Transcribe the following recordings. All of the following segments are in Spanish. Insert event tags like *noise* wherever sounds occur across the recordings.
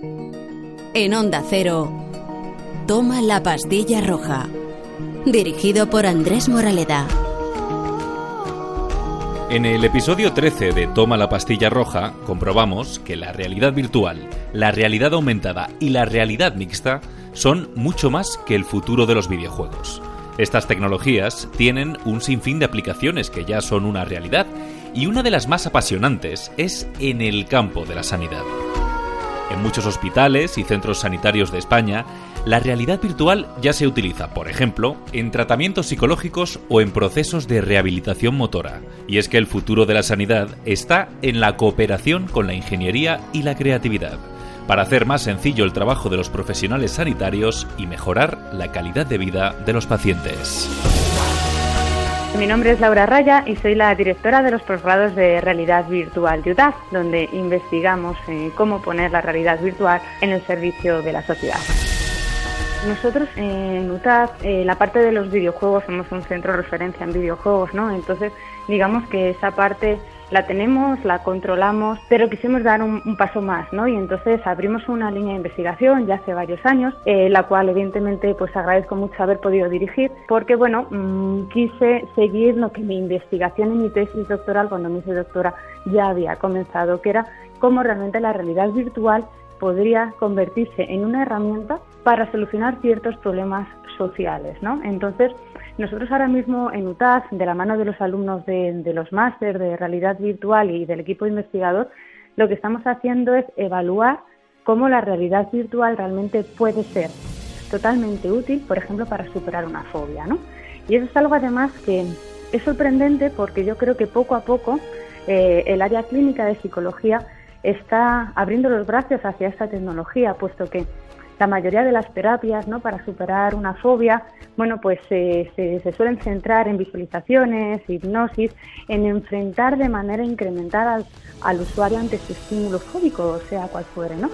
En Onda Cero, toma la pastilla roja. Dirigido por Andrés Moraleda. En el episodio 13 de Toma la pastilla roja comprobamos que la realidad virtual, la realidad aumentada y la realidad mixta son mucho más que el futuro de los videojuegos. Estas tecnologías tienen un sinfín de aplicaciones que ya son una realidad y una de las más apasionantes es en el campo de la sanidad. En muchos hospitales y centros sanitarios de España, la realidad virtual ya se utiliza, por ejemplo, en tratamientos psicológicos o en procesos de rehabilitación motora. Y es que el futuro de la sanidad está en la cooperación con la ingeniería y la creatividad, para hacer más sencillo el trabajo de los profesionales sanitarios y mejorar la calidad de vida de los pacientes. Mi nombre es Laura Raya y soy la directora de los posgrados de realidad virtual de UTAF, donde investigamos eh, cómo poner la realidad virtual en el servicio de la sociedad. Nosotros en UTAF, eh, la parte de los videojuegos, somos un centro de referencia en videojuegos, ¿no? Entonces, digamos que esa parte la tenemos, la controlamos, pero quisimos dar un, paso más, ¿no? Y entonces abrimos una línea de investigación ya hace varios años, eh, la cual evidentemente pues agradezco mucho haber podido dirigir, porque bueno, mm, quise seguir lo que mi investigación en mi tesis doctoral, cuando me hice doctora, ya había comenzado, que era cómo realmente la realidad virtual podría convertirse en una herramienta para solucionar ciertos problemas sociales, ¿no? Entonces, nosotros ahora mismo en UTAS, de la mano de los alumnos de, los máster de realidad virtual y del equipo investigador, lo que estamos haciendo es evaluar cómo la realidad virtual realmente puede ser totalmente útil, por ejemplo, para superar una fobia, ¿no? Y eso es algo además que es sorprendente porque yo creo que poco a poco eh, el área clínica de psicología está abriendo los brazos hacia esta tecnología, puesto que la mayoría de las terapias ¿no? para superar una fobia, bueno, pues se, suelen centrar en visualizaciones, hipnosis, en enfrentar de manera incremental al, usuario ante su estímulo fóbico, sea cual fuere, ¿no?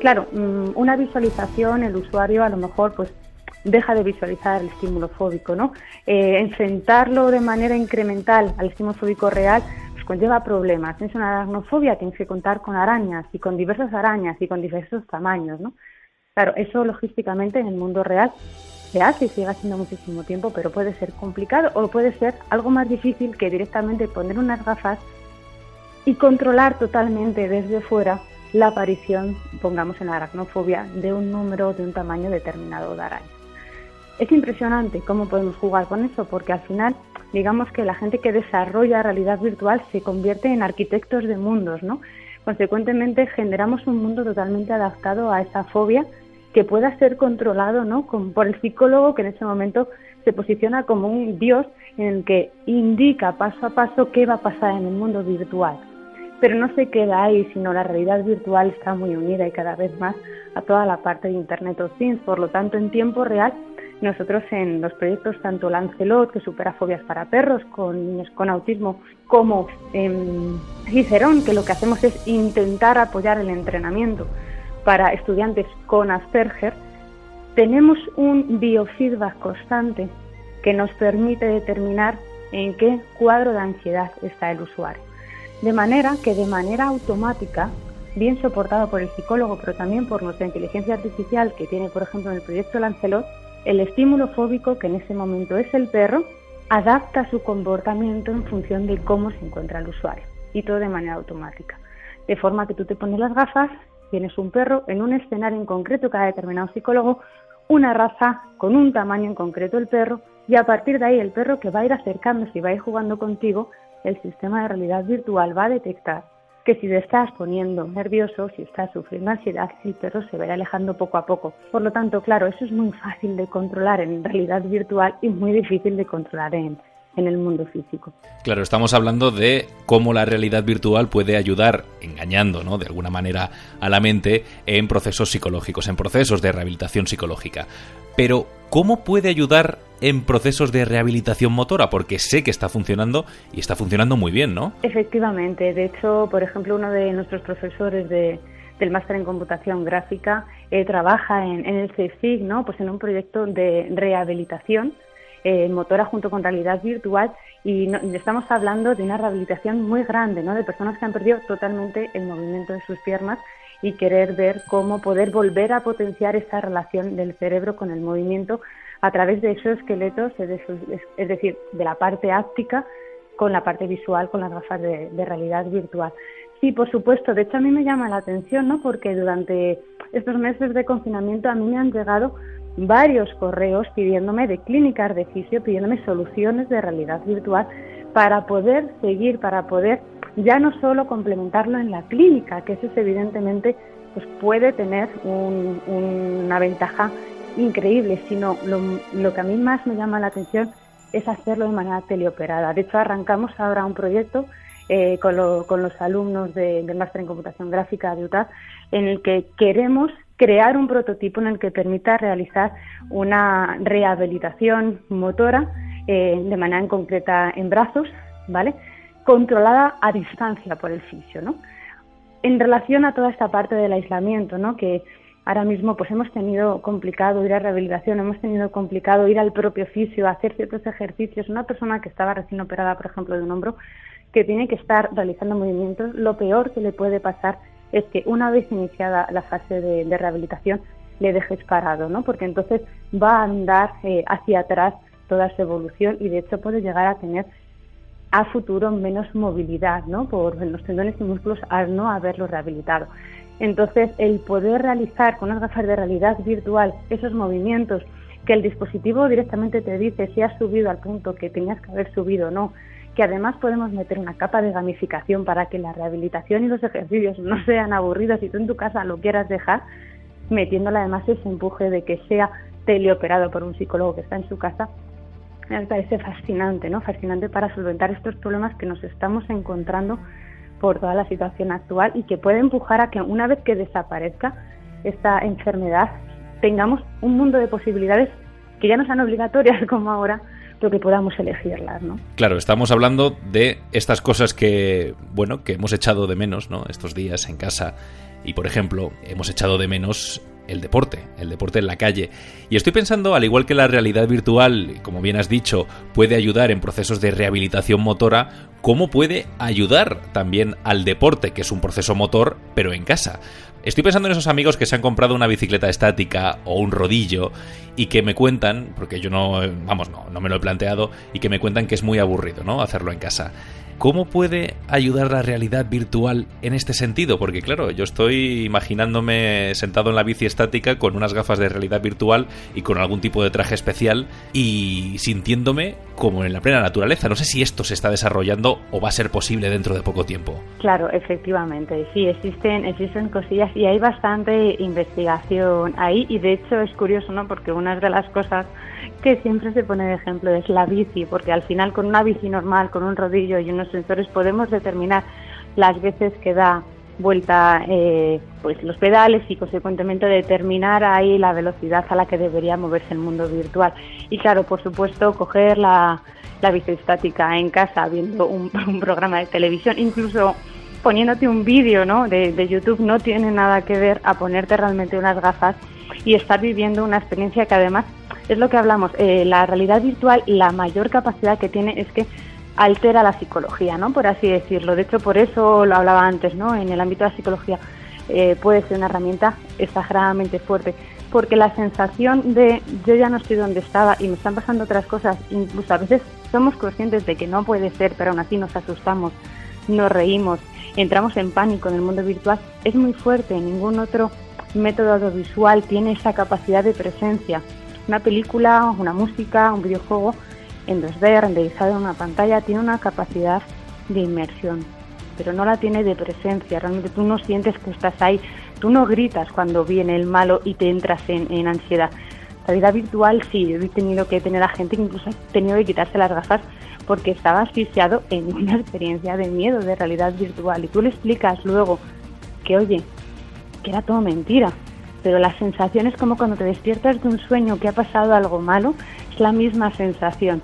Claro, mm, una visualización, el usuario a lo mejor pues deja de visualizar el estímulo fóbico, ¿no? Eh, enfrentarlo de manera incremental al estímulo fóbico real conlleva problemas. Tienes una aracnofobia, tienes que contar con arañas y con diversas arañas y con diversos tamaños, ¿no? Claro, eso logísticamente en el mundo real se hace y sigue haciendo muchísimo tiempo, pero puede ser complicado o puede ser algo más difícil que directamente poner unas gafas y controlar totalmente desde fuera la aparición, pongamos en la aracnofobia, de un número de un tamaño determinado de araña. Es impresionante cómo podemos jugar con eso, porque al final, digamos que la gente que desarrolla realidad virtual se convierte en arquitectos de mundos, ¿no? Consecuentemente, generamos un mundo totalmente adaptado a esa fobia que pueda ser controlado ¿no? por el psicólogo que en ese momento se posiciona como un dios en el que indica paso a paso qué va a pasar en el mundo virtual. Pero no se queda ahí, sino la realidad virtual está muy unida y cada vez más a toda la parte de Internet of Things. Por lo tanto, en tiempo real, nosotros en los proyectos tanto Lancelot, que supera fobias para perros con niños con autismo, como en Cicerón, que lo que hacemos es intentar apoyar el entrenamiento para estudiantes con Asperger, tenemos un biofeedback constante que nos permite determinar en qué cuadro de ansiedad está el usuario. De manera que de manera automática, bien soportado por el psicólogo, pero también por nuestra inteligencia artificial que tiene, por ejemplo, en el proyecto Lancelot, el estímulo fóbico, que en ese momento es el perro, adapta su comportamiento en función de cómo se encuentra el usuario, y todo de manera automática. De forma que tú te pones las gafas tienes un perro en un escenario en concreto que ha determinado psicólogo, una raza con un tamaño en concreto el perro, y a partir de ahí el perro que va a ir acercándose y va a ir jugando contigo, el sistema de realidad virtual va a detectar que si te estás poniendo nervioso, si estás sufriendo ansiedad, el perro se ir alejando poco a poco. Por lo tanto, claro, eso es muy fácil de controlar en realidad virtual y muy difícil de controlar en, en el mundo físico. Claro, estamos hablando de cómo la realidad virtual puede ayudar, engañando, ¿no? De alguna manera a la mente en procesos psicológicos, en procesos de rehabilitación psicológica. Pero, ¿cómo puede ayudar en procesos de rehabilitación motora? Porque sé que está funcionando y está funcionando muy bien, ¿no? Efectivamente. De hecho, por ejemplo, uno de nuestros profesores del máster en computación gráfica eh, trabaja en, en el CSIC, ¿no? Pues en un proyecto de rehabilitación eh, motora junto con realidad virtual y estamos hablando de una rehabilitación muy grande, ¿no? De personas que han perdido totalmente el movimiento de sus piernas y querer ver cómo poder volver a potenciar esa relación del cerebro con el movimiento a través de esos esqueletos, es decir, de la parte áptica con la parte visual, con las gafas de, de realidad virtual. Sí, por supuesto. De hecho, a mí me llama la atención, ¿no? Porque durante estos meses de confinamiento a mí me han llegado varios correos pidiéndome de clínicas de fisio, pidiéndome soluciones de realidad virtual para poder seguir, para poder ya no solo complementarlo en la clínica, que eso es evidentemente pues puede tener una ventaja increíble, sino lo, que a mí más me llama la atención es hacerlo de manera teleoperada. De hecho, arrancamos ahora un proyecto eh, con, los alumnos del máster en computación gráfica de UTAD en el que queremos crear un prototipo en el que permita realizar una rehabilitación motora eh, de manera en concreta en brazos, ¿vale? Controlada a distancia por el fisio, ¿no? En relación a toda esta parte del aislamiento, ¿no? Que ahora mismo pues hemos tenido complicado ir a rehabilitación, hemos tenido complicado ir al propio fisio hacer ciertos ejercicios. Una persona que estaba recién operada, por ejemplo, de un hombro, que tiene que estar realizando movimientos, lo peor que le puede pasar es que una vez iniciada la fase de, rehabilitación le dejes parado, ¿no? Porque entonces va a andar eh, hacia atrás toda su evolución y de hecho puede llegar a tener a futuro menos movilidad, ¿no? Por los tendones y músculos al no haberlo rehabilitado. Entonces, el poder realizar con unas gafas de realidad virtual esos movimientos que el dispositivo directamente te dice si has subido al punto que tenías que haber subido o no, que además podemos meter una capa de gamificación para que la rehabilitación y los ejercicios no *laughs* sean aburridos y tú en tu casa lo quieras dejar, metiéndole además ese empuje de que sea teleoperado por un psicólogo que está en su casa, me parece fascinante, ¿no? Fascinante para solventar estos problemas que nos estamos encontrando por toda la situación actual y que puede empujar a que una vez que desaparezca esta enfermedad tengamos un mundo de posibilidades que ya no sean obligatorias como ahora, que podamos elegirlas, ¿no? Claro, estamos hablando de estas cosas que, bueno, que hemos echado de menos, ¿no? Estos días en casa. Y, por ejemplo, hemos echado de menos el deporte, el deporte en la calle. Y estoy pensando, al igual que la realidad virtual, como bien has dicho, puede ayudar en procesos de rehabilitación motora, ¿cómo puede ayudar también al deporte, que es un proceso motor, pero en casa? Estoy pensando en esos amigos que se han comprado una bicicleta estática o un rodillo y que me cuentan, porque yo no, vamos, no, no me lo he planteado, y que me cuentan que es muy aburrido, ¿no? Hacerlo en casa. ¿Cómo puede ayudar la realidad virtual en este sentido? Porque claro, yo estoy imaginándome sentado en la bici estática con unas gafas de realidad virtual y con algún tipo de traje especial y sintiéndome como en la plena naturaleza. No sé si esto se está desarrollando o va a ser posible dentro de poco tiempo. Claro, efectivamente, sí, existen, existen cosillas y hay bastante investigación ahí y de hecho es curioso, ¿no? Porque una de las cosas que siempre se pone de ejemplo es la bici, porque al final con una bici normal, con un rodillo y unos sensores podemos determinar las veces que da vuelta eh, pues los pedales y consecuentemente determinar ahí la velocidad a la que debería moverse el mundo virtual y claro por supuesto coger la, la estática en casa viendo *laughs* un, programa de televisión incluso poniéndote un vídeo ¿no? de, de YouTube no tiene nada que ver a ponerte realmente unas gafas y estar viviendo una experiencia que además es lo que hablamos eh, la realidad virtual la mayor capacidad que tiene es que altera la psicología, ¿no? Por así decirlo. De hecho, por eso lo hablaba antes, ¿no? En el ámbito de la psicología eh, puede ser una herramienta exageradamente fuerte, porque la sensación de yo ya no estoy donde estaba y me están pasando otras cosas, incluso a veces somos conscientes de que no puede ser, pero aún así nos asustamos, nos reímos, entramos en pánico en el mundo virtual, es muy fuerte. Ningún otro método audiovisual tiene esa capacidad de presencia. Una película, una música, un videojuego en 2D, renderizado en una pantalla, tiene una capacidad de inmersión, pero no la tiene de presencia. Realmente tú no sientes que estás ahí, tú no gritas cuando viene el malo y te entras en, ansiedad. La vida virtual sí, he tenido que tener a gente que incluso ha tenido que quitarse las gafas porque estaba asfixiado en *laughs* una experiencia de miedo, de realidad virtual. Y tú le explicas luego que, oye, que era todo mentira, pero la sensación es como cuando te despiertas de un sueño que ha pasado algo malo, es la misma sensación.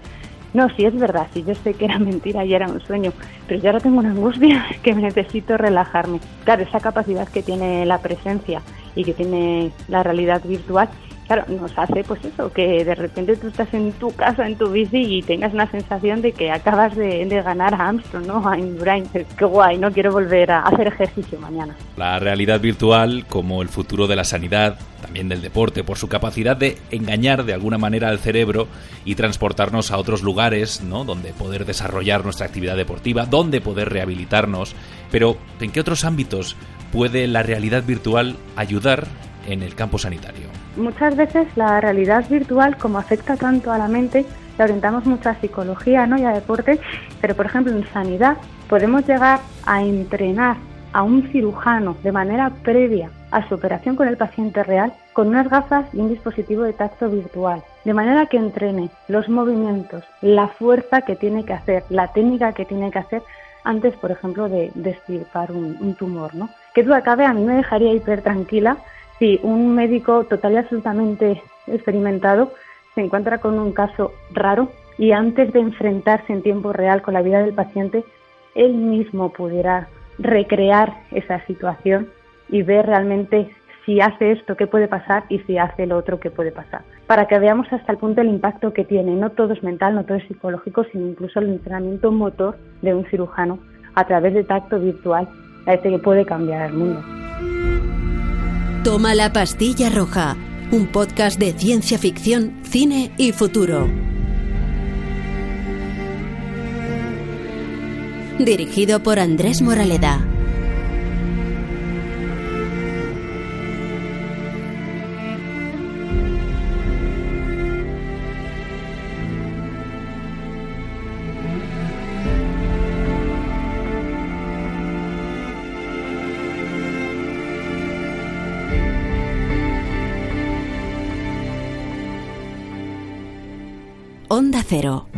No, sí es verdad, sí yo sé que era *laughs* mentira y era un sueño, pero yo ahora tengo una angustia *laughs* que necesito relajarme. Claro, esa capacidad que tiene la presencia y que tiene la realidad virtual claro, nos hace pues eso, que de repente tú estás en tu casa, en tu bici y tengas una sensación de que acabas de, ganar a Armstrong, ¿no? A Indurain. Qué guay, no quiero volver a hacer ejercicio mañana. La realidad virtual, como el futuro de la sanidad, también del deporte, por su capacidad de engañar de alguna manera al cerebro y transportarnos a otros lugares, ¿no? Donde poder desarrollar nuestra actividad deportiva, donde poder rehabilitarnos. Pero, ¿en qué otros ámbitos puede la realidad virtual ayudar en el campo sanitario? Muchas veces la realidad virtual, como afecta tanto a la mente, la orientamos mucho a psicología ¿no? y a deporte, pero por ejemplo en sanidad podemos llegar a entrenar a un cirujano de manera previa a su operación con el paciente real con unas gafas y un dispositivo de tacto virtual, de manera que entrene los movimientos, la fuerza que tiene que hacer, la técnica que tiene que hacer antes, por ejemplo, de, destirpar un, tumor. ¿no? Que duda cabe, a mí me dejaría hiper tranquila si un médico total y absolutamente experimentado se encuentra con un caso raro y antes de enfrentarse en tiempo real con la vida del paciente, él mismo pudiera recrear esa situación y ver realmente si hace esto, qué puede pasar y si hace lo otro, qué puede pasar. Para que veamos hasta el punto el impacto que tiene. No todo es mental, no todo es psicológico, sino incluso el entrenamiento motor de un cirujano a través de tacto virtual, a este que puede cambiar el mundo. Toma la pastilla roja, un podcast de ciencia ficción, cine y futuro. Dirigido por Andrés Moraleda. Onda Cero.